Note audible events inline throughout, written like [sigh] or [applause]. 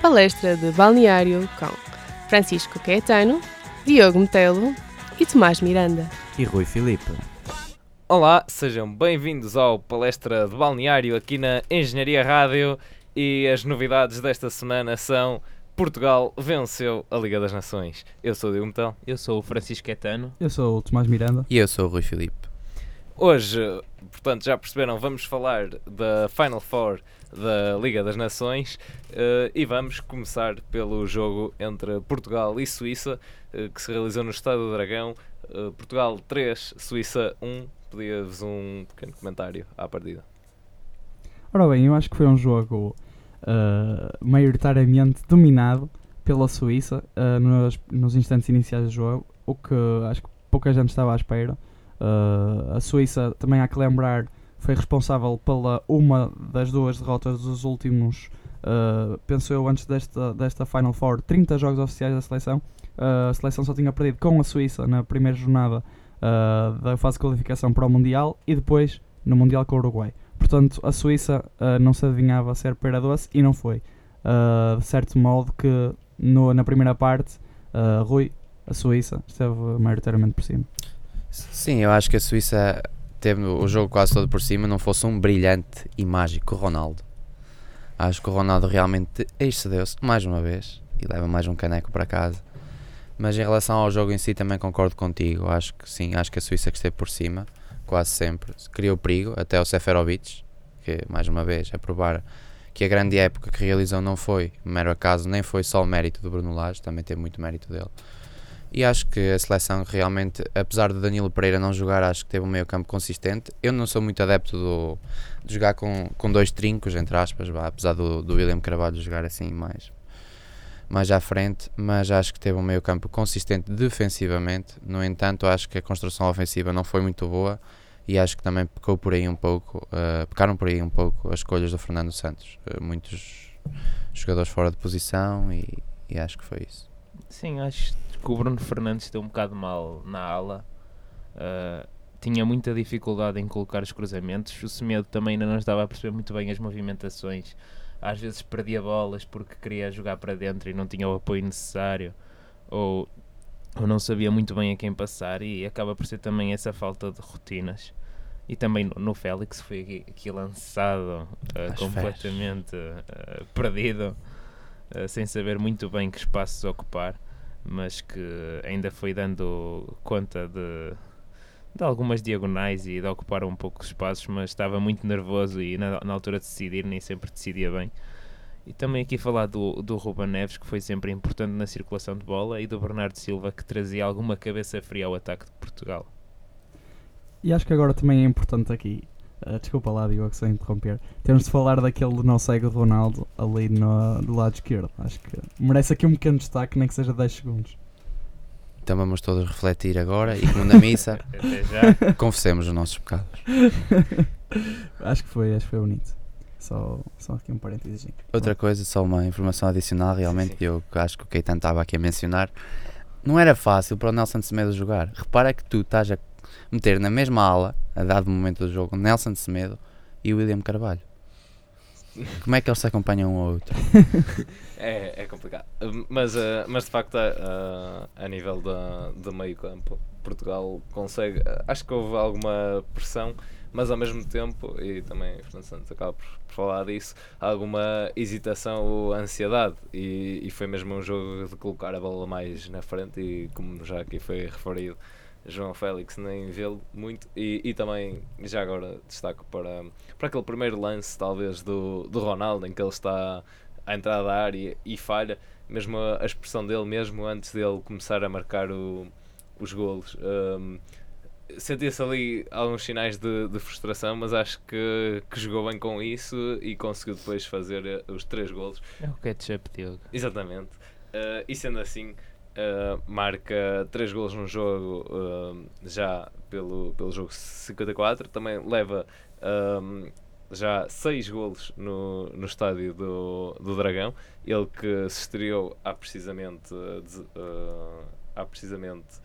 palestra de balneário com Francisco Caetano, Diogo Metelo e Tomás Miranda. E Rui Filipe. Olá, sejam bem-vindos ao Palestra de Balneário aqui na Engenharia Rádio e as novidades desta semana são Portugal venceu a Liga das Nações. Eu sou o Diogo Metal. Eu sou o Francisco Caetano. Eu sou o Tomás Miranda. E eu sou o Rui Filipe. Hoje, portanto, já perceberam, vamos falar da Final Four da Liga das Nações uh, e vamos começar pelo jogo entre Portugal e Suíça, uh, que se realizou no Estádio do Dragão. Uh, Portugal 3, Suíça 1. Pedia-vos um pequeno comentário à partida. Ora bem, eu acho que foi um jogo maioritariamente dominado pela Suíça nos, nos instantes iniciais do jogo, o que acho que pouca gente estava à espera. Uh, a Suíça, também há que lembrar, foi responsável pela uma das duas derrotas dos últimos, uh, penso eu, antes desta, desta Final Four, 30 jogos oficiais da seleção. Uh, a seleção só tinha perdido com a Suíça na primeira jornada da fase de qualificação para o Mundial e depois no Mundial com o Uruguai. Portanto, a Suíça não se adivinhava ser pera doce e não foi. de certo modo que no, na primeira parte, Rui, a Suíça, esteve maioritariamente por cima. Sim, eu acho que a Suíça teve o jogo quase todo por cima, não fosse um brilhante e mágico Ronaldo. Acho que o Ronaldo realmente excedeu-se mais uma vez e leva mais um caneco para casa. Mas em relação ao jogo em si também concordo contigo. Acho que sim, acho que a Suíça que esteve por cima, quase sempre, criou perigo, até o Seferovic, que mais uma vez a provar que a grande época que realizou não foi mero acaso, nem foi só o mérito do Bruno Lage, também teve muito mérito dele. E acho que a seleção realmente, apesar de Danilo Pereira não jogar, acho que teve um meio campo consistente. Eu não sou muito adepto do, de jogar com, com dois trincos, entre aspas, apesar do, do William Carvalho jogar assim mais, mais à frente, mas acho que teve um meio campo consistente defensivamente. No entanto, acho que a construção ofensiva não foi muito boa e acho que também pecou por aí um pouco, uh, pecaram por aí um pouco as escolhas do Fernando Santos. Uh, muitos jogadores fora de posição e, e acho que foi isso. Sim, acho que o Bruno Fernandes deu um bocado mal na ala. Uh, tinha muita dificuldade em colocar os cruzamentos. O Semedo também ainda não estava a perceber muito bem as movimentações. Às vezes perdia bolas porque queria jogar para dentro e não tinha o apoio necessário. Ou, ou não sabia muito bem a quem passar. E acaba por ser também essa falta de rotinas. E também no, no Félix foi aqui, aqui lançado uh, completamente uh, perdido, sem saber muito bem que espaços ocupar mas que ainda foi dando conta de, de algumas diagonais e de ocupar um pouco os espaços, mas estava muito nervoso e na, na, altura de decidir nem sempre decidia bem. E também aqui falar do, do Ruben Neves, que foi sempre importante na circulação de bola, e do Bernardo Silva, que trazia alguma cabeça fria ao ataque de Portugal. E acho que agora também é importante aqui Uh, desculpa lá, Diogo, sem interromper. Temos de falar daquele não segue Ronaldo ali no, do lado esquerdo. Acho que merece aqui um pequeno destaque, nem que seja 10 segundos. Então vamos todos refletir agora e, como na missa, [laughs] confessemos os nossos pecados. [laughs] acho que foi, acho que foi bonito. Só, só aqui um parênteses. Outra coisa, só uma informação adicional, realmente, sim, eu acho que o Keitan estava aqui a mencionar. Não era fácil para o Nelson Semedo jogar. Repara que tu estás a meter na mesma ala, a dado momento do jogo, Nelson Semedo e William Carvalho. Como é que eles se acompanham um ao outro? [laughs] é, é complicado. Mas, uh, mas de facto, uh, a nível do meio campo, Portugal consegue. Acho que houve alguma pressão, mas ao mesmo tempo, e também Fernando Santos acaba por, por, falar disso, alguma hesitação ou ansiedade. E, e foi mesmo um jogo de colocar a bola mais na frente, e como já aqui foi referido João Félix nem vê-lo muito. E, e também já agora destaco para, para aquele primeiro lance talvez do, do Ronaldo em que ele está à entrada da área e falha mesmo a, a expressão dele mesmo antes dele começar a marcar o, os golos. Um, sentia-se ali alguns sinais de, de, frustração mas acho que, que jogou bem com isso e conseguiu depois fazer eh, os três golos. É o ketchup Diogo. Exatamente. Uh, e sendo assim Uh, marca 3 gols no jogo uh, já pelo, pelo jogo 54, também leva um, já 6 golos no, no estádio do, do Dragão, ele que se estreou há precisamente, uh, há precisamente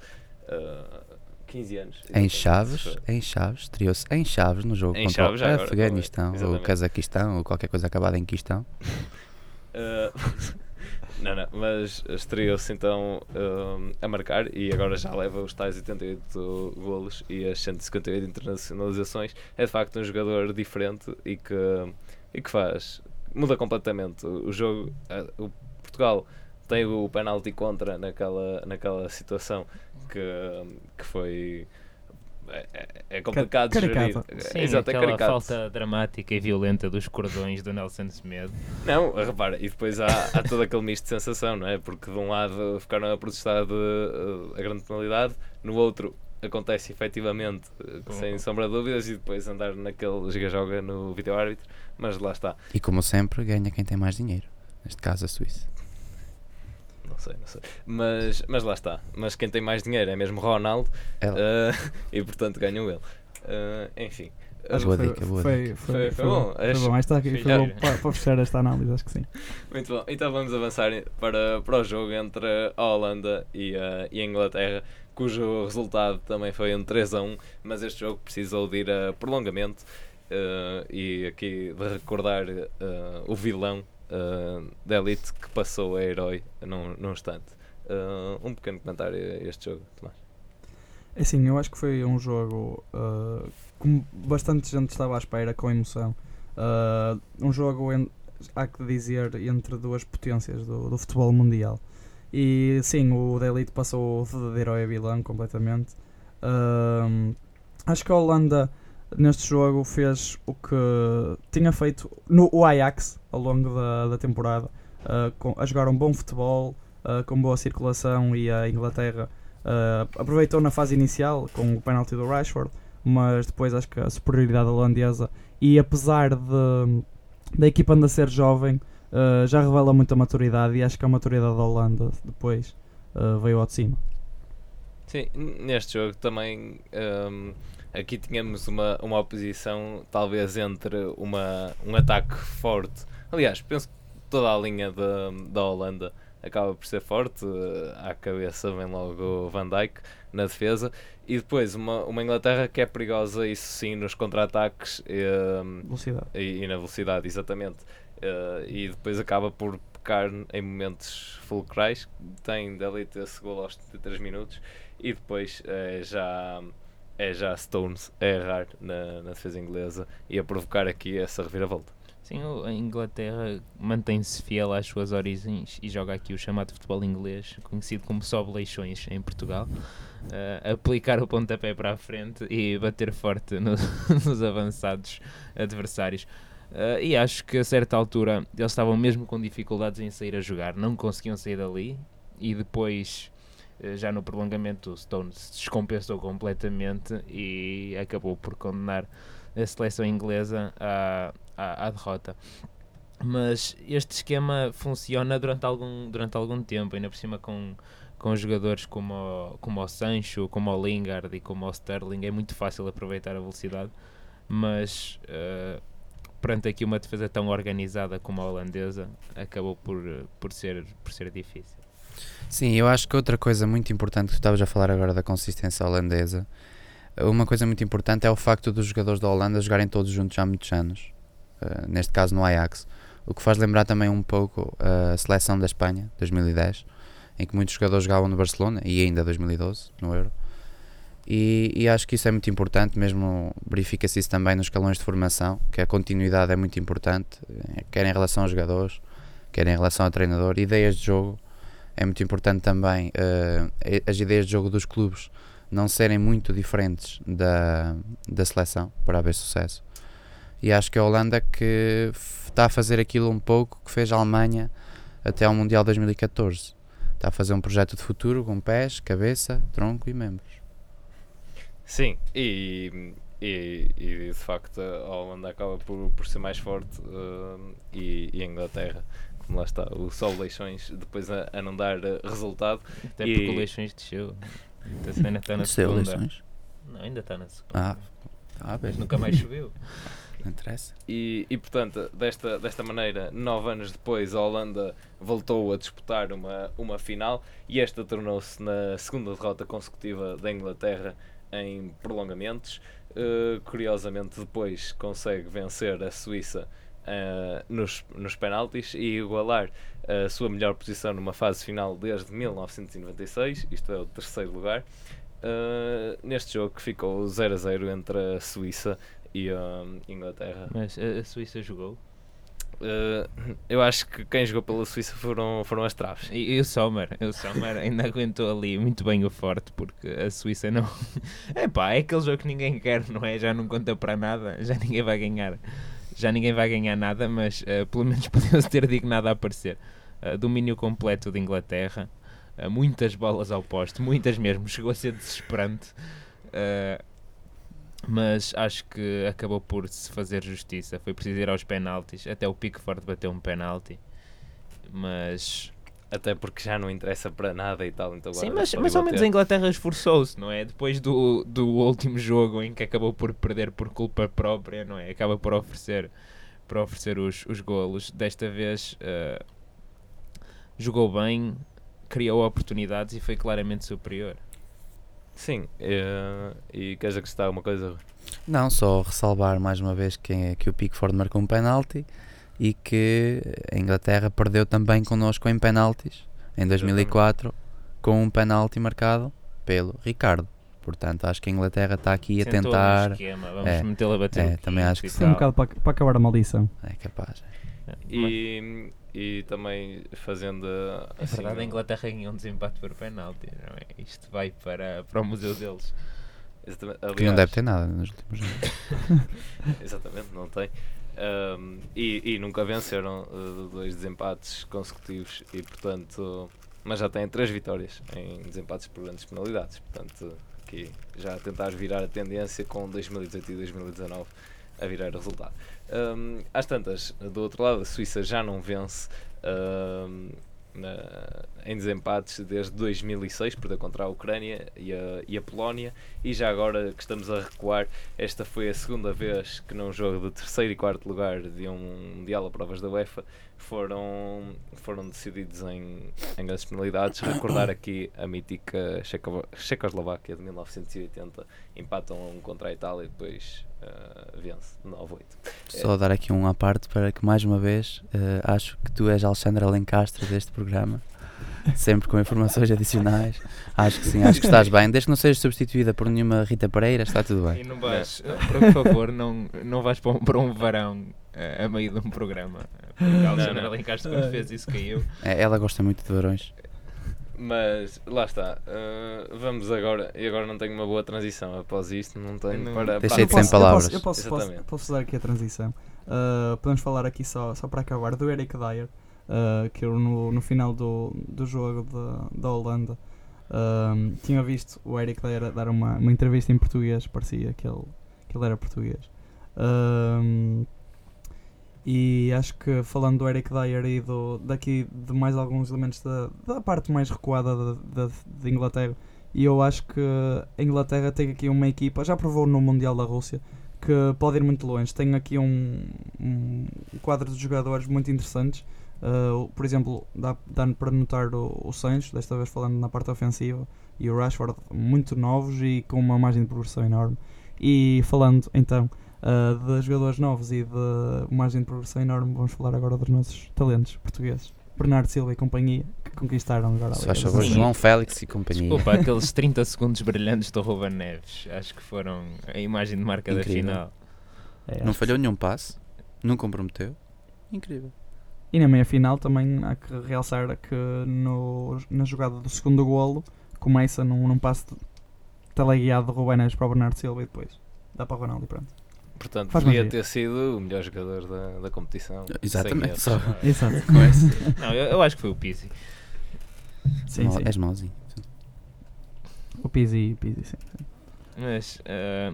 15 anos. Em Chaves, em Chaves, estreou-se em Chaves no jogo em contra Chaves, o Afeganistão, ou Cazaquistão, ou qualquer coisa acabada em Quistão. [laughs] Não, não, mas estreou-se então hum, a marcar e agora já leva os tais 88 golos e as 158 internacionalizações. É de facto um jogador diferente e que, e que faz, muda completamente o jogo. eh, O Portugal tem o penalti contra naquela, naquela situação que, que foi. É, é- é complicado de gerir. caricata. Sim, Exato, é aquela caricato. falta dramática e violenta dos cordões do Nelson Semedo. Não, repara, e depois há, há todo aquele misto de sensação, não é? Porque de um lado ficaram a protestar de, eh, a grande penalidade, no outro acontece efetivamente, eh, sem sombra de dúvidas, e depois andar naquele giga-joga no vídeo-árbitro, mas lá está. E como sempre, ganha quem tem mais dinheiro. Neste caso, a Suíça. Não sei, não sei. Mas, mas lá está. Mas quem tem mais dinheiro é mesmo Ronaldo, eh, [laughs] e portanto ganhou ele. Eh, enfim. Acho Boa foi, dica, boa foi, dica. foi, Foi- foi bom. Foi Acho- bom. Esta aqui foi bom para, para fechar esta análise, acho que sim. Muito bom, então vamos avançar para, para o jogo entre a Holanda e a, e a Inglaterra, cujo resultado também foi um 3 a 1, mas este jogo precisou de ir a prolongamento eh, e aqui de recordar eh, o vilão eh, da elite que passou a herói num, num instante. Eh, um pequeno comentário a este jogo, Tomás. É Assim, eu acho que foi um jogo uh, bastante gente estava à espera, com emoção. Uh, um jogo, en- há que dizer, entre duas potências do, do futebol mundial. E sim, o da Elite passou de herói a vilão completamente. Um, acho que a Holanda neste jogo fez o que tinha feito no Ajax ao longo da, da temporada, uh, com- a jogar um bom futebol, uh, com boa circulação e a Inglaterra Uh, aproveitou na fase inicial com o penalti do Rashford, mas depois acho que a superioridade holandesa e apesar de da equipa ainda ser jovem, já revela muita maturidade e acho que a maturidade da Holanda depois veio ao de cima. Sim, neste jogo também hum, aqui tínhamos uma, uma oposição talvez entre uma, um ataque forte. Aliás, penso que toda a linha da, da Holanda acaba por ser forte. eh, À cabeça vem logo o Van Dijk na defesa. E depois uma, uma Inglaterra que é perigosa, isso sim, nos contra-ataques hum, Velocidade. e, e na velocidade, exatamente. Eh, e depois acaba por pecar em momentos fulcrais. Tem dali esse gol aos 73 minutos e depois é já, é já Stones a errar na, na defesa inglesa e a provocar aqui essa reviravolta. Sim, a Inglaterra mantém-se fiel às suas origens e joga aqui o chamado futebol inglês, conhecido como sobe leixões em Portugal. Uh, aplicar o pontapé para a frente e bater forte no- [laughs] nos avançados adversários. Uh, e acho que a certa altura eles estavam mesmo com dificuldades em sair a jogar, não conseguiam sair dali. E depois, já no prolongamento, o Stones se descompensou completamente e acabou por condenar a seleção inglesa à, à, à derrota. Mas este esquema funciona durante algum, durante algum tempo, ainda por cima com, com jogadores como o, como o Sancho, como o Lingard e como o Sterling. É muito fácil aproveitar a velocidade, mas eh, perante aqui uma defesa tão organizada como a holandesa, acabou por, eh, por, ser, por ser difícil. Sim, eu acho que outra coisa muito importante que tu estavas a falar agora da consistência holandesa, uma coisa muito importante é o facto dos jogadores da Holanda jogarem todos juntos há muitos anos, eh, neste caso no Ajax, o que faz lembrar também um pouco a seleção da Espanha, 2010, em que muitos jogadores jogavam no Barcelona e ainda 2012 no Euro. E, e acho que isso é muito importante, mesmo verifica-se isso também nos escalões de formação, que a continuidade é muito importante, eh, quer em relação aos jogadores, quer em relação ao treinador, ideias de jogo é muito importante também eh, as ideias de jogo dos clubes não serem muito diferentes da, da seleção para haver sucesso. E acho que a Holanda que está a fazer aquilo um pouco que fez a Alemanha até ao Mundial 2014. Está a fazer um projeto de futuro com pés, cabeça, tronco e membros. Sim, e, e, e de facto a Holanda acaba por, por ser mais forte hum, e, e a Inglaterra, lá está, o Sol Leixões, depois a, a não dar eh, resultado. Até E- porque o Leixões desceu. A cena está na Desceu segunda. eleições? Não, ainda está na segunda. Ah, ah, mas bem, nunca mais subiu. [laughs] não interessa. E, e portanto, desta, desta maneira, nove anos depois, a Holanda voltou a disputar uma, uma final e esta tornou-se na segunda derrota consecutiva da Inglaterra em prolongamentos. Uh, curiosamente, depois consegue vencer a Suíça eh, nos, nos penaltis e igualar a sua melhor posição numa fase final desde 1996, isto é o terceiro lugar, eh, neste jogo que ficou 0 a 0 entre a Suíça e a Inglaterra. Mas a, a Suíça jogou. Eh, eu acho que quem jogou pela Suíça foram, foram as traves. E, e o Sommer, o Sommer ainda [laughs] aguentou ali muito bem o forte porque a Suíça não. [laughs] É pá, é aquele jogo que ninguém quer, não é? Já não conta para nada, já ninguém vai ganhar. Já ninguém vai ganhar nada, mas eh, pelo menos [laughs] podiam-se ter dignado a aparecer. Eh, domínio completo de Inglaterra, eh, muitas bolas ao poste, muitas mesmo, [laughs] chegou a ser desesperante. Mas acho que acabou por se fazer justiça. Foi preciso ir aos penaltis. Até o Pickford bateu um penalti. Mas Até porque já não interessa para nada e tal. Então Sim, mas, mas ao menos a. Inglaterra esforçou-se, não é? Depois do, do último jogo em que acabou por perder por culpa própria, não é? Acaba por oferecer, por oferecer os, os golos. Desta vez eh, jogou bem, criou oportunidades e foi claramente superior. Sim, eh, e queres acrescentar alguma coisa? Não, só ressalvar mais uma vez que, é que o Pickford marcou um penalti e que a Inglaterra perdeu também connosco em penaltis em 2004 com um penalti marcado pelo Ricardo. Portanto, acho que a Inglaterra está aqui a Sentou tentar. esquema, vamos É, metê-lo a bater. é, também acho que sim. Um bocado para, para acabar a maldição. É capaz. É, E, e também fazendo uh, É assim, verdade, a Inglaterra ganhou um desempate por penalti, não é? Isto vai para, para o museu deles. exatamente, Que não aliás, deve ter nada nos últimos anos. [laughs] Exatamente, não tem. Um, e, e nunca venceram uh, dois desempates consecutivos e portanto mas já têm três vitórias em desempates por grandes penalidades. Portanto aqui já a tentar virar a tendência com 2018 e 2019 a virar o resultado. Um, às tantas, do outro lado a Suíça já não vence um, na- em desempates desde 2006, perdeu contra a Ucrânia e a, e a Polónia e já agora que estamos a recuar esta foi a segunda vez que num jogo de terceiro e quarto lugar de um Mundial a provas da UEFA foram, foram decididos em, em grandes penalidades. Recordar aqui a mítica Checo- Checoslováquia de 1980, empatam um contra a Itália e depois ah, vence 9-8. Só dar aqui um à parte para que mais uma vez eh, acho que tu és Alexandre Alencastre deste programa. Sempre com informações adicionais. Acho que sim, acho que estás bem. Desde que não sejas substituída por nenhuma Rita Pereira, está tudo E bem. não vais, por favor, não, não vais para um, para um varão eh, a meio de um programa. Porque a Alexandra não. Alencastre quando fez isso caiu. É, ela gosta muito de varões. Mas lá está, ah, vamos agora. E agora não tenho uma boa transição após isto, não tenho Não- para. Deixei para- de sem palavras. Eu posso, eu posso, posso, posso dar aqui a transição. Uh, podemos falar aqui só, só para acabar do Eric Dyer, uh, que eu no, no final do, do jogo da, da Holanda um, tinha visto o Eric Dyer dar uma, uma entrevista em português, parecia que ele, que ele era português. Um, e acho que falando do Eric Dyer e do, daqui de mais alguns elementos da, da parte mais recuada da, da, de Inglaterra, e eu acho que a Inglaterra tem aqui uma equipa, já provou no Mundial da Rússia, que pode ir muito longe. Tem aqui um, um quadro de jogadores muito interessantes. Uh, por exemplo, dá, dá para notar o, o Sancho, desta vez falando na parte ofensiva, e o Rashford, muito novos e com uma margem de progressão enorme. E falando então uh, de jogadores novos e de margem de progressão enorme, vamos falar agora dos nossos talentos portugueses. Bernardo Silva e companhia, que conquistaram agora a Se Liga favor. João Félix e companhia. Desculpa, [laughs] aqueles 30 segundos brilhantes do Ruben Neves. Acho que foram a imagem de marca Incrível. da final. É, Não falhou nenhum passe, não comprometeu. Incrível. E na meia final também há que realçar que no, na jogada do segundo golo começa num, num passe de teleguiado de Ruben Neves para o Bernardo Silva e depois dá para o Ronaldo e pronto. Portanto, Faz ter sido o melhor jogador da, da competição. [laughs] Exatamente, só. Exato. com [laughs] esse. Não, eu, [laughs] eu acho que foi o Pizzi. sim, Mau- sim. És mauzinho. O Pizzi, Pizzi sim, sim. Mas eh,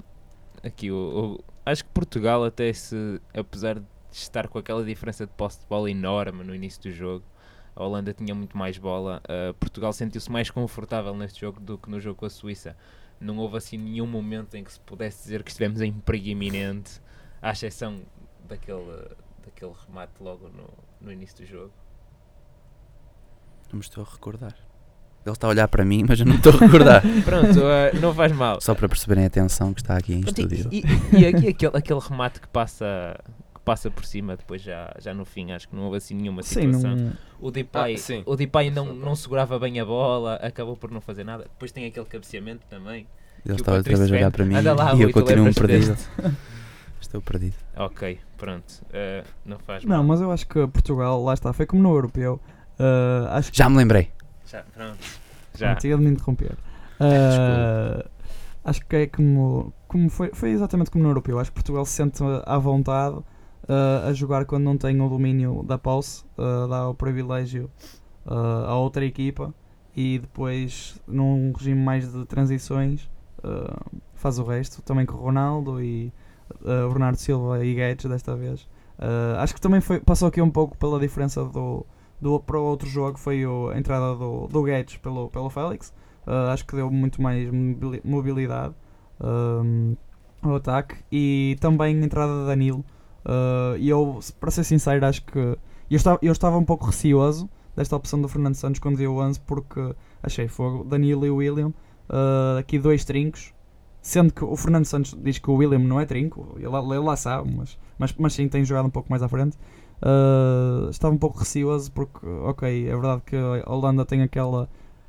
aqui o, o- acho que Portugal até se apesar de estar com aquela diferença de posse de bola enorme no início do jogo, a Holanda tinha muito mais bola. eh, Portugal sentiu-se mais confortável neste jogo do que no jogo com a Suíça. Não houve assim nenhum momento em que se pudesse dizer que estivemos em perigo iminente, à exceção daquele, daquele remate logo no, no início do jogo. Não me estou a recordar. Ele está a olhar para mim, mas eu não estou a recordar. [laughs] Pronto, eh, não faz mal. Só para perceberem a atenção que está aqui em Pronto, e- estúdio. E, e aqui aquele, aquele remate que passa, passa por cima, depois já, já no fim acho que não houve assim nenhuma Sim, situação. não, O Depay, Ah, sim. o Depay não, Sim. não segurava bem a bola, acabou por não fazer nada. Depois tem aquele cabeceamento também. Ele estava outra vez a olhar para mim lá, e eu continuo perdido. [laughs] Estou perdido. Ok, pronto. eh, não faz não, mal. mas eu acho que Portugal, lá está, foi como no europeu. Uh, acho que Já me lembrei. Já, pronto. Já. Ia de me interromper. Uh, [laughs] acho que é como, como foi, foi exatamente como no europeu. Acho que Portugal se sente à vontade uh, a jogar quando não tem o domínio da posse, uh, dá o privilégio uh, à outra equipa e depois num regime mais de transições faz o resto. Também com o Ronaldo e Bernardo Silva e Guedes desta vez. Acho que também foi, passou aqui um pouco pela diferença do, do, para o outro jogo foi o- a entrada do, do Guedes pelo, pelo Félix. Acho que deu muito mais mobili- mobilidade um, ao ataque e também a entrada de Danilo. Uh, e eu, para ser sincero, acho que eu estava, eu estava um pouco receoso desta opção do Fernando Santos quando deu o 11 porque achei fogo. Danilo e William, uh, aqui dois trincos. Sendo que o Fernando Santos diz que o William não é trinco, ele, ele lá sabe, mas, mas, mas sim tem jogado um pouco mais à frente. Uh, estava um pouco receoso porque, ok, é verdade que a Holanda tem aquela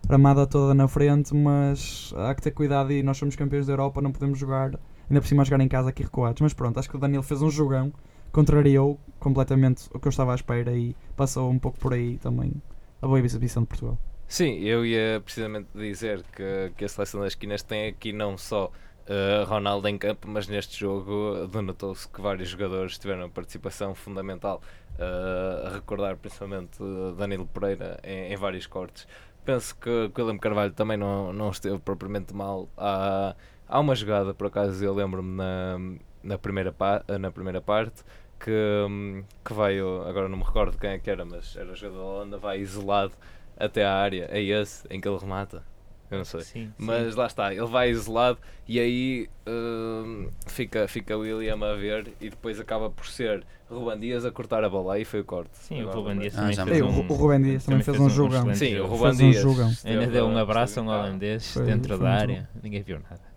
ramada toda na frente, mas há que ter cuidado e nós somos campeões da Europa, não podemos jogar, ainda por cima jogar em casa aqui recuados. Mas pronto, acho que o Danilo fez um jogão, contrariou completamente o que eu estava à espera e passou um pouco por aí também a boa exibição de Portugal. Sim, eu ia precisamente dizer que, que a seleção das esquinas tem aqui não só eh, Ronaldo em campo, mas neste jogo denotou-se que vários jogadores tiveram participação fundamental. eh, a recordar principalmente eh, Danilo Pereira em, em vários cortes. Penso que que o William Carvalho também não, não esteve propriamente mal. Há, há uma jogada, por acaso, eu lembro-me na, na, primeira na primeira parte que, hum, que vai, o- agora não me recordo quem é que era, mas era o jogador da Holanda, vai isolado até à área. É esse em que ele remata? Eu não sei. Sim, sim. Mas lá está, ele vai isolado e aí hum, fica, fica o William a ver e depois acaba por ser Ruban Dias a cortar a bola. Aí foi o corte. Sim, o Ruben. Dias Ah, também me fez um... O Ruben Dias também fez um jogão. excelente Sim, o jogo. Ruban Fez um Dias. jogão. Ainda deu um abraço a um holandês Foi- dentro foi da área. Ninguém viu nada.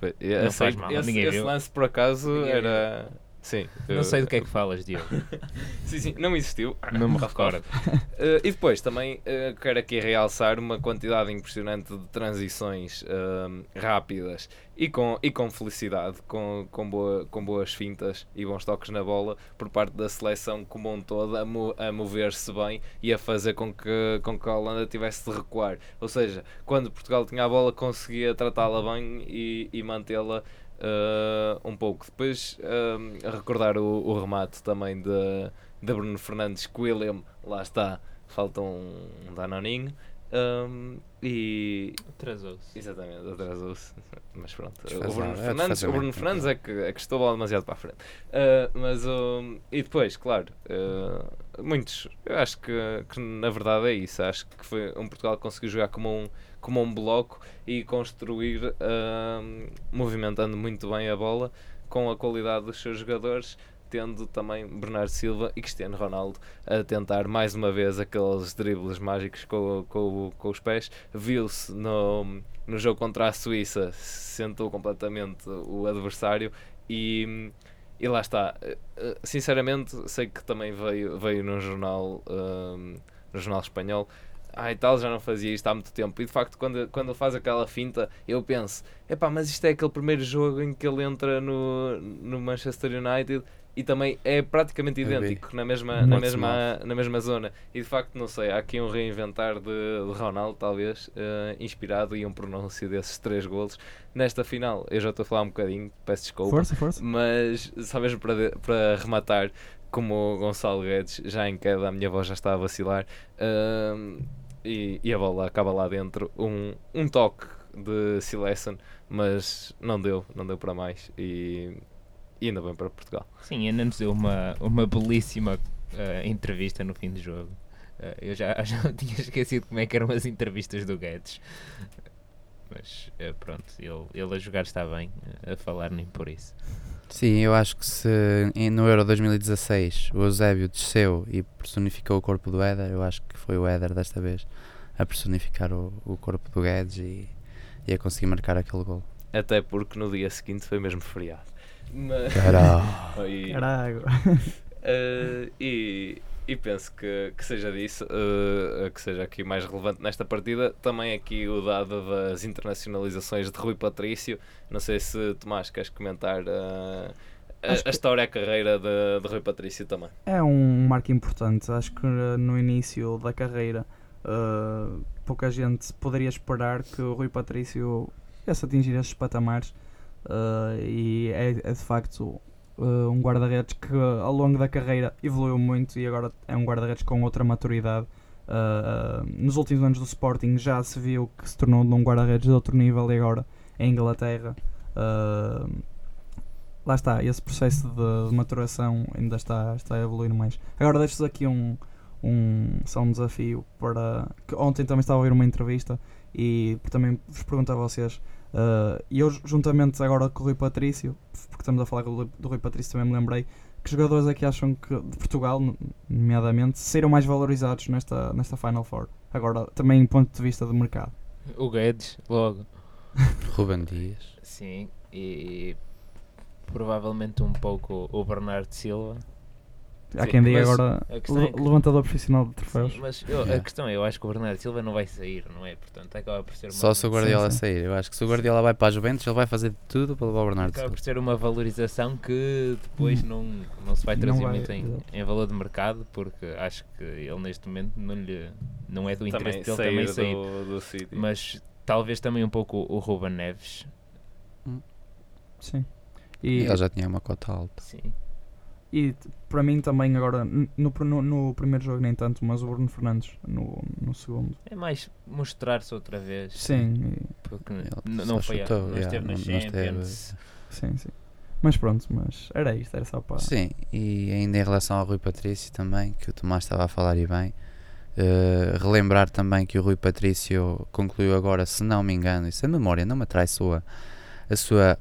Foi- Não esse, faz mal, esse, ninguém esse viu. lance por acaso Ninguém era. Sim. Não sei do que é que falas, Diogo. [laughs] Sim, sim, não existiu. Não me [laughs] recordo. Eh, e depois também eh, quero aqui realçar uma quantidade impressionante de transições ehm, rápidas e com, e com felicidade, com, com, boa, com boas fintas e bons toques na bola por parte da seleção como um todo a, mo- a mover-se bem e a fazer com que, com que a Holanda tivesse de recuar. Ou seja, quando Portugal tinha a bola conseguia tratá-la bem e, e mantê-la eh, um pouco. Depois a recordar o, o remate também de, de Bruno Fernandes, que o William, lá está, falta um, um danoninho. Um, e Atrasou-se. exatamente, atrasou-se. [laughs] Mas pronto, o Bruno é Fernandes, o desfazamento, Bruno Fernandes é que, é que estou lá demasiado para a frente. Uh, mas um, e depois, claro, uh, muitos, eu acho que, que na verdade é isso. Acho que foi um Portugal que conseguiu jogar como um, como um bloco e construir, um, movimentando muito bem a bola com a qualidade dos seus jogadores tendo também Bernardo Silva e Cristiano Ronaldo a tentar mais uma vez aqueles dribles mágicos com, com, com os pés. Viu-se no, no jogo contra a Suíça, sentou completamente o adversário e, e lá está. Eh, eh, Sinceramente, sei que também veio, veio num jornal, um, no jornal espanhol. Ah, e tal, já não fazia isto há muito tempo. E de facto, quando, quando ele faz aquela finta, eu penso: epá, mas isto é aquele primeiro jogo em que ele entra no, no Manchester United e também é praticamente vi. idêntico na mesma, Muito na, mesma, na mesma zona. E de facto, não sei, há aqui um reinventar de, de Ronaldo, talvez, eh, inspirado e um pronúncio desses três golos nesta final. Eu já estou a falar um bocadinho, peço desculpa, Força, força. mas só mesmo para, de- para rematar, como o Gonçalo Guedes, já em queda, a minha voz já está a vacilar. ahm, e, e a bola acaba lá dentro. Um, um toque de Silesen, mas não deu, não deu para mais. E, e ainda bem para Portugal. Sim, ainda nos deu uma, uma belíssima eh, entrevista no fim do jogo. Eh, eu já, [laughs] já tinha esquecido como é que eram as entrevistas do Guedes. Mas eh, pronto, ele, ele a jogar está bem, a falar nem por isso. Sim, eu acho que se no Euro 2016 o Eusébio desceu e personificou o corpo do Éder, eu acho que foi o Éder desta vez a personificar o, o corpo do Guedes e, e a conseguir marcar aquele gol. Até porque no dia seguinte foi mesmo feriado. Mas, Caralho. [laughs] e, Caralho. [laughs] eh, e, e penso que, que seja disso, eh, que seja aqui mais relevante nesta partida. Também aqui o dado das internacionalizações de Rui Patrício. Não sei se Tomás queres comentar eh, a, a história, a carreira de, de Rui Patrício também. É um marco importante. Acho que uh, no início da carreira uh, pouca gente poderia esperar que o Rui Patrício viesse atingir esses patamares uh, e é, é de facto uh, um guarda-redes que ao longo da carreira evoluiu muito e agora é um guarda-redes com outra maturidade. Uh, nos últimos anos do Sporting já se viu que se tornou um guarda-redes de outro nível e agora em Inglaterra. lá está, esse processo de, de maturação ainda está, está a evoluir mais. Agora deixo-vos aqui um, um, só um desafio para. Que ontem também estava a ouvir uma entrevista e também vos pergunto a vocês. Uh, E eu, juntamente agora com o Rui Patrício, porque estamos a falar do, Rui- do Rui Patrício, também me lembrei que jogadores aqui acham que de Portugal, no- nomeadamente, serão mais valorizados nesta, nesta Final Four. Agora, também em ponto de vista de mercado. O Guedes, logo. [laughs] Ruben Dias. Sim, e provavelmente um pouco o Bernardo Silva. Há Sim, quem diga agora a é que- levantador profissional de troféus. Sim, mas eu- a Yeah. questão é, eu acho que o Bernardo Silva não vai sair, não é? Portanto, acaba por ser uma, Só se o Guardiola sim. sair. Eu acho que se o Guardiola vai para a Juventus, ele vai fazer de tudo para levar o Bernardo acaba Silva. por ser uma valorização que depois Hum. não, não se vai trazer vai, muito em, em valor de mercado, porque acho que ele neste momento não, lhe, não é do interesse Também dele também sair do, do City. Mas talvez também um pouco o Ruben Neves. Sim. E E, ele já tinha uma cota alta. Sim. E para mim também agora, no, no, no primeiro jogo nem tanto, mas o Bruno Fernandes no, no segundo. É mais mostrar-se outra vez. Sim, e- Porque não, foi a- chutou, não yeah, esteve não- na. Champions. sim, sim. Mas pronto, mas era isto, era só para. Sim, e ainda em relação ao Rui Patrício também, que o Tomás estava a falar e bem, eh, relembrar também que o Rui Patrício concluiu agora, se não me engano, e se a memória não me traiçoa, a sua,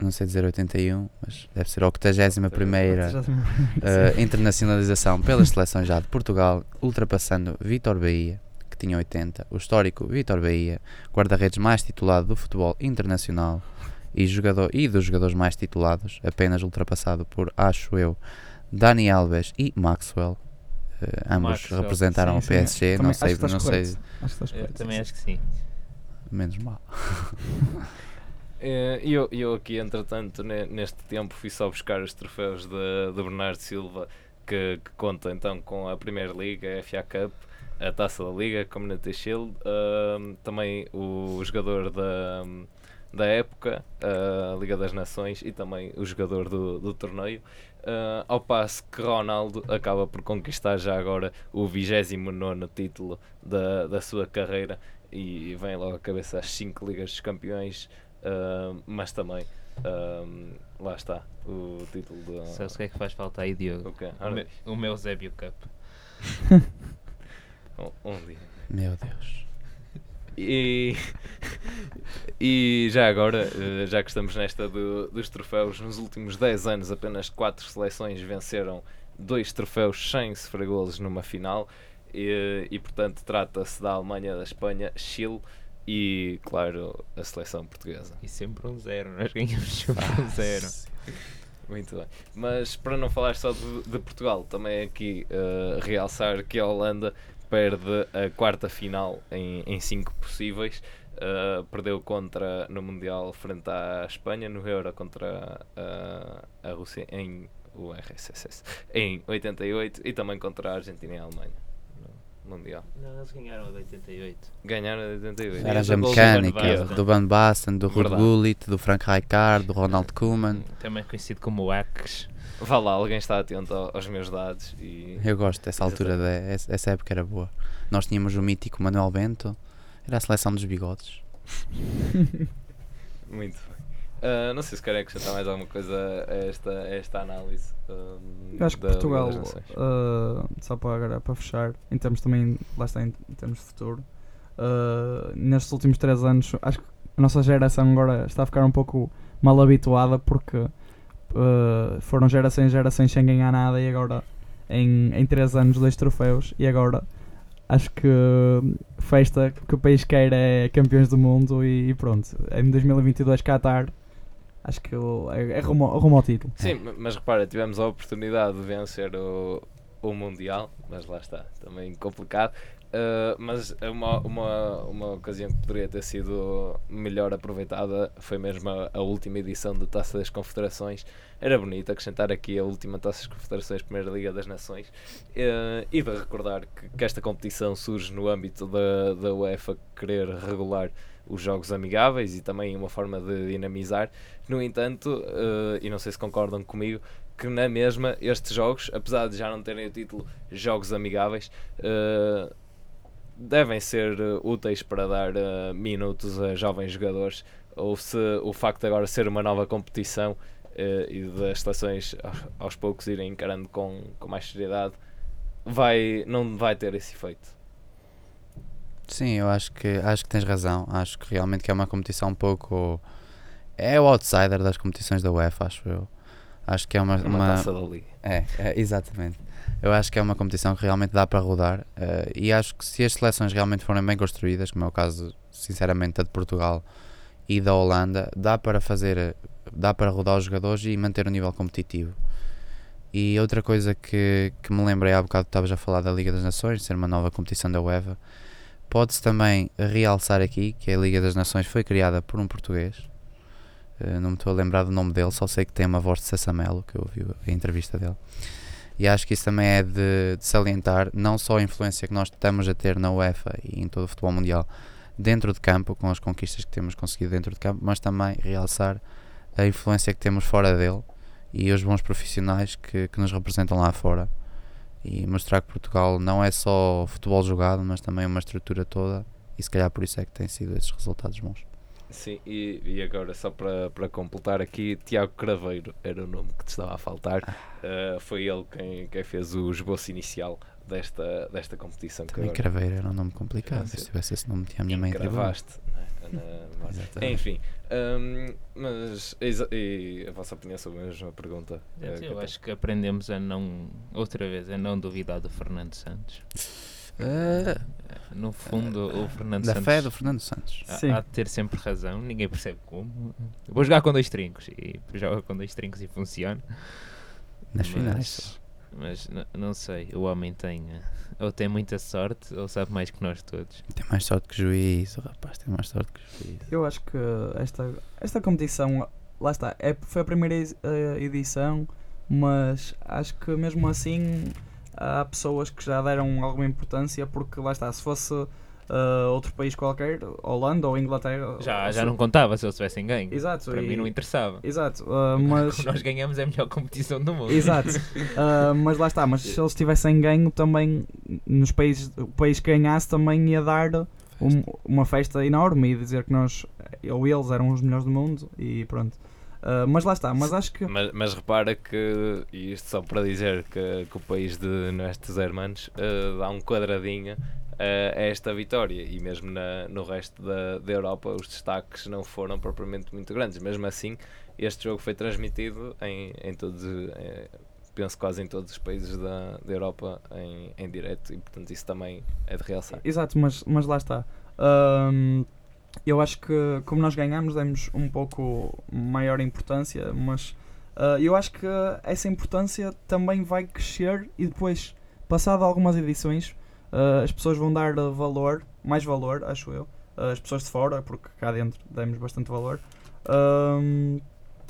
não sei dizer 81, mas deve ser a 81 primeira Já- eh, internacionalização pelas seleções já de Portugal, ultrapassando Vítor Bahia, que tinha 80, o histórico Vítor Bahia, guarda-redes mais titulado do futebol internacional e, jogador, e dos jogadores mais titulados, apenas ultrapassado por, acho eu, Dani Alves e Maxwell. Eh, ambos Maxwell, representaram sim, o sim. PSG, Também não acho sei, que estás não sei. Acho que estás Eu correto, também sim, acho que sim. menos mal. [laughs] Eh, E eu, eu aqui, entretanto, ne- neste tempo, fui só buscar os troféus de, de Bernardo Silva, que, que conta então com a Primeira Liga, a FA Cup, a Taça da Liga, a Community Shield, ahm, também o jogador da, da época, a Liga das Nações e também o jogador do, do torneio. Ah, ao passo que Ronaldo acaba por conquistar já agora o 29 título da, da sua carreira e vem logo à cabeça as 5 Ligas dos Campeões, mas também ah, lá está o título de. Sabes o que é que faz falta aí, Diogo? o quê? O, me, o meu Zébio Cup. [laughs] um- um dia. Meu Deus. E, e já agora, eh, já que estamos nesta do- dos troféus, nos últimos 10 anos apenas 4 seleções venceram dois troféus sem sofrer golos numa final e, e, portanto trata-se da Alemanha, da Espanha, Chile e claro a seleção portuguesa. E sempre um zero, nós ganhamos sempre um zero. Muito bem. Mas para não falar só de, de Portugal, também aqui eh, realçar que a Holanda perde a quarta final em, em cinco possíveis. Eh, perdeu contra no Mundial frente à Espanha, no Euro contra a, a Rússia em o RSS em 88 e também contra a Argentina e a Alemanha Mundial. Não, eles ganharam de 88. Ganharam em 88. Era a gol do Van mecânica Basten. do Van Basten, do Ruud. Gullit, do Frank Rijkaard, do Ronald Koeman. Também conhecido como Axe. Vá lá, alguém está atento ao- aos meus dados e Eu gosto dessa altura, de, essa essa época era boa. Nós tínhamos o mítico Manuel Bento, era a seleção dos bigodes. [laughs] Muito Ah, não sei se querem acrescentar mais alguma coisa a esta, a esta análise. Eu acho que Portugal, uh, só para, agora, para fechar, em termos também, lá está, em, termos de futuro, uh, nestes últimos três anos, acho que a nossa geração agora está a ficar um pouco mal habituada porque uh, foram gerações e gerações sem ganhar nada e agora em, em três anos dois troféus e agora acho que festa que o país quer é campeões do mundo e, e pronto, em 2022 Qatar acho que o- é, é rumo, rumo ao título. Sim, ma- mas repara, tivemos a oportunidade de vencer o, o Mundial, mas lá está, também complicado. Uh, mas uma, uma, uma ocasião que poderia ter sido melhor aproveitada foi mesmo a, a última edição da Taça das Confederações. Era bonito acrescentar aqui a última Taça das Confederações, Primeira Liga das Nações. Uh, e de recordar que, que esta competição surge no âmbito da, da UEFA querer regular os jogos amigáveis e também uma forma de dinamizar. No entanto, eh, e não sei se concordam comigo, que na mesma estes jogos, apesar de já não terem o título Jogos Amigáveis, eh, devem ser eh, úteis para dar eh, minutos a jovens jogadores. Ou se o facto de agora ser uma nova competição e das seleções aos, aos poucos irem encarando com, com mais seriedade, vai, não vai ter esse efeito. Sim, eu acho que, acho que tens razão. Acho que realmente que é uma competição um pouco. É o outsider das competições da UEFA, acho eu. Acho que é uma. Uma, uma- taça da liga. É, é, exatamente. Eu acho que é uma competição que realmente dá para rodar eh, e acho que se as seleções realmente forem bem construídas, como é o caso, sinceramente, da de Portugal e da Holanda, dá para fazer, dá para rodar os jogadores e manter o nível competitivo. E outra coisa que, que me lembrei há bocado, estavas a falar da Liga das Nações, ser uma nova competição da UEFA, pode-se também realçar aqui que a Liga das Nações foi criada por um português. Eh, não me estou a lembrar do nome dele, só sei que tem uma voz de Sessamelo, que eu ouvi a entrevista dele. E acho que isso também é de, de salientar não só a influência que nós estamos a ter na UEFA e em todo o futebol mundial dentro de campo, com as conquistas que temos conseguido dentro de campo, mas também realçar a influência que temos fora dele e os bons profissionais que, que nos representam lá fora. E mostrar que Portugal não é só futebol jogado, mas também uma estrutura toda, e se calhar por isso é que têm sido esses resultados bons. Sim, e, e agora só para, para completar aqui, Tiago Craveiro era o nome que te estava a faltar. Uh, foi ele quem, quem fez o esboço inicial desta, desta competição. Também agora Craveiro era um nome complicado, Ah, se tivesse esse nome tinha a minha mãe atribuído. Na-. Enfim, hum, mas e a vossa opinião sobre a mesma pergunta? eh, Eu acho que aprendemos a não, outra vez, a não duvidar do Fernando Santos. Ah, No fundo, o Fernando da Santos fé do Fernando Santos. há, há de ter sempre razão, ninguém percebe como. Vou jogar com dois trincos e joga com dois trincos e funciona. Nas Mas- finais. Mas não sei, o homem tem eh, ou tem muita sorte ou sabe mais que nós todos. Tem mais sorte que juiz, o rapaz tem mais sorte que juiz. Eu acho que esta, esta competição, lá está, é, foi a primeira eh, edição, mas acho que mesmo assim há pessoas que já deram alguma importância, porque lá está, se fosse eh, outro país qualquer, Holanda ou Inglaterra. Já, já não contava se eles tivessem ganho. Exato, Para e- mim não interessava. Exato, eh, mas. Como nós ganhamos é a melhor competição do mundo. Exato. [laughs] Ah, mas lá está, mas se eles tivessem ganho também nos países, o país que ganhasse também ia dar um- uma festa enorme e dizer que nós ou eles eram os melhores do mundo e pronto. Ah, mas lá está, mas acho que Mas, mas repara que, e isto só para dizer que, que o país de Nestes Hermanos eh, dá um quadradinho a esta vitória e mesmo na, no resto da, da Europa os destaques não foram propriamente muito grandes. Mesmo assim, este jogo foi transmitido em, em todos, eh, penso quase em todos os países da, da Europa em, em direto e portanto isso também é de realçar. Exato, mas, mas lá está. Eu acho que como nós ganhamos demos um pouco maior importância, mas ah, eu acho que essa importância também vai crescer e depois, passado algumas edições, as pessoas vão dar ah, valor, mais valor, acho eu, ah, as pessoas de fora, porque cá dentro demos bastante valor, ahm,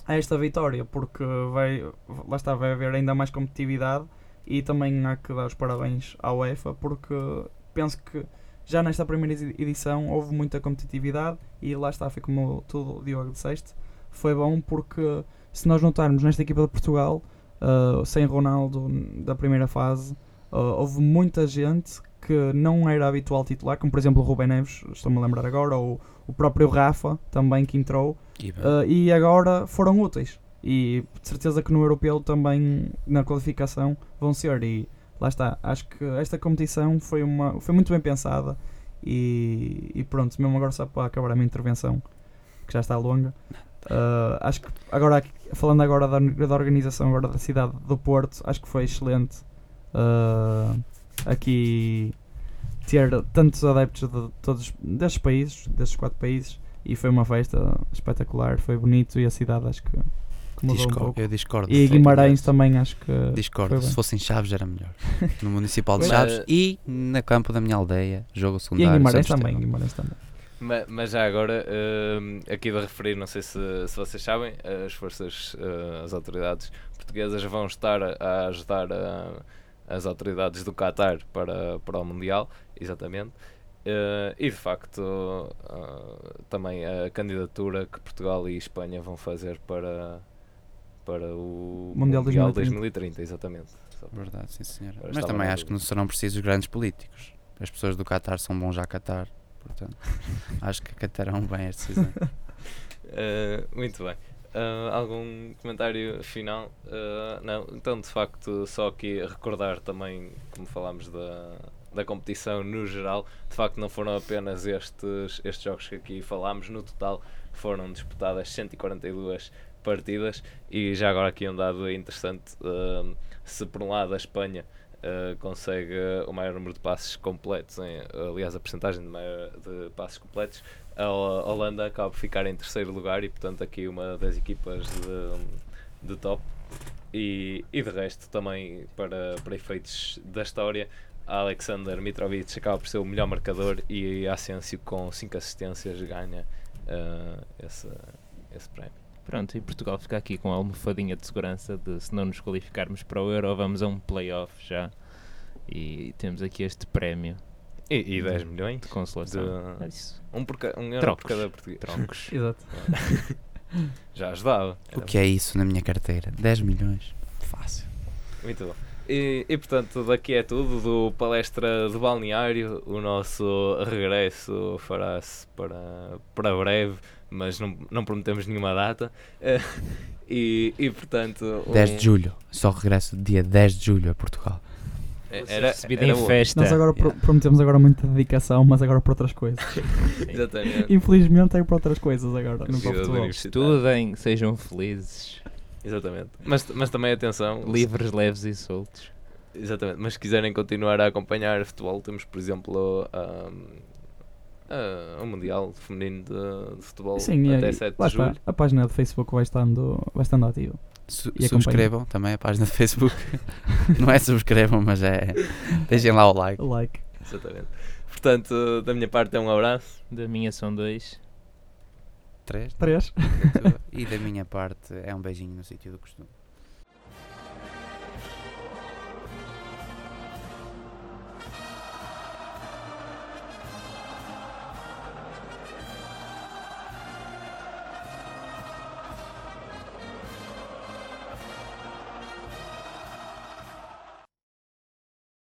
a esta vitória, porque vai, lá está, vai haver ainda mais competitividade e também há que dar os parabéns à UEFA, porque penso que já nesta primeira edi- edição houve muita competitividade e lá está, foi como tu, Diogo, disseste, foi bom porque se nós notarmos nesta equipa de Portugal, ah, sem Ronaldo da primeira fase, ah, houve muita gente que não era habitual titular, como por exemplo o Rubem Neves, estou-me a lembrar agora, ou o próprio Rafa também que entrou, E, ah, e agora foram úteis. E de certeza que no europeu também na qualificação vão ser. E lá está, acho que esta competição foi, uma, foi muito bem pensada. E, e pronto, mesmo agora só para acabar a minha intervenção, que já está longa. ah, acho que agora, falando agora da, da organização agora da cidade do Porto, acho que foi excelente ah, aqui ter tantos adeptos de todos destes países, destes quatro países, e foi uma festa espetacular, foi bonito e a cidade acho que, que mudou um Discordo, pouco. eu discordo. E Foi- Guimarães também acho que Discordo. Se bem. fosse em Chaves era melhor. [laughs] No Municipal de Mas- Chaves e na campo da minha aldeia, jogo E secundário. Guimarães Santos também. Guimarães também. Ma- Mas, já agora, hum, aqui de referir, não sei se, se vocês sabem, as forças, uh, as autoridades portuguesas vão estar a, a ajudar a- as autoridades do Qatar para, para o Mundial, exatamente. Uh, e de facto, uh, também a candidatura que Portugal e Espanha vão fazer para, para o Mundial 2030. 2030, exatamente. Verdade, sim senhora. Mas também acho que não serão precisos grandes políticos. As pessoas do Qatar são bons a Qatar. Portanto, [laughs] acho que acatarão bem esta decisão. Uh, muito bem. Uh, algum comentário final? Uh, não, então de facto, só aqui recordar também, como falámos da, da competição no geral, de facto não foram apenas estes, estes jogos que aqui falámos, no total foram disputadas 142 partidas e já agora aqui um dado interessante, uh, se por um lado a Espanha uh, consegue o maior número de passes completos, aliás a percentagem de, de passes completos, a Ho- Holanda acaba por ficar em terceiro lugar e portanto aqui uma das equipas de, de top e, e de resto também para, para efeitos da história Alexander Mitrovic acaba por ser o melhor marcador e Asensio com 5 assistências ganha eh, esse, esse prémio. Pronto, e Portugal fica aqui com a almofadinha de segurança de se não nos qualificarmos para o Euro, vamos a um playoff já. E temos aqui este prémio E, e 10 milhões? de consolação. De- É isso. Um, por ca- um euro Trocos. por cada português. Trocos. [laughs] Exato. [laughs] Já ajudava. O que é isso na minha carteira? 10 milhões. Fácil. Muito bom. E, e, portanto, daqui é tudo do palestra do balneário. O nosso regresso fará-se para, para breve, mas não, não prometemos nenhuma data. Eh, E, e portanto. um- 10 de julho. Só regresso dia 10 de julho a Portugal. Era, Recebida era em festa. Nós agora pro- Yeah. prometemos agora muita dedicação, mas agora por outras coisas. [laughs] Exatamente. Infelizmente é por outras coisas agora no Vida do futebol. Estudem, sejam felizes, Exatamente. Mas, mas também atenção. livres, leves e soltos. Exatamente. Mas se quiserem continuar a acompanhar futebol, temos, por exemplo, um, a- o Mundial Feminino de, de Futebol Sim, e até aí, 7 lá de julho. está, a página do Facebook vai estando, vai estando ativa. Su E subscrevam também a página do Facebook. [laughs] Não é subscrevam, mas é. Deixem lá o like. Like. Exatamente. Portanto, da minha parte é um abraço. Da minha são dois. 3. Três. E da minha parte é um beijinho no sítio do costume.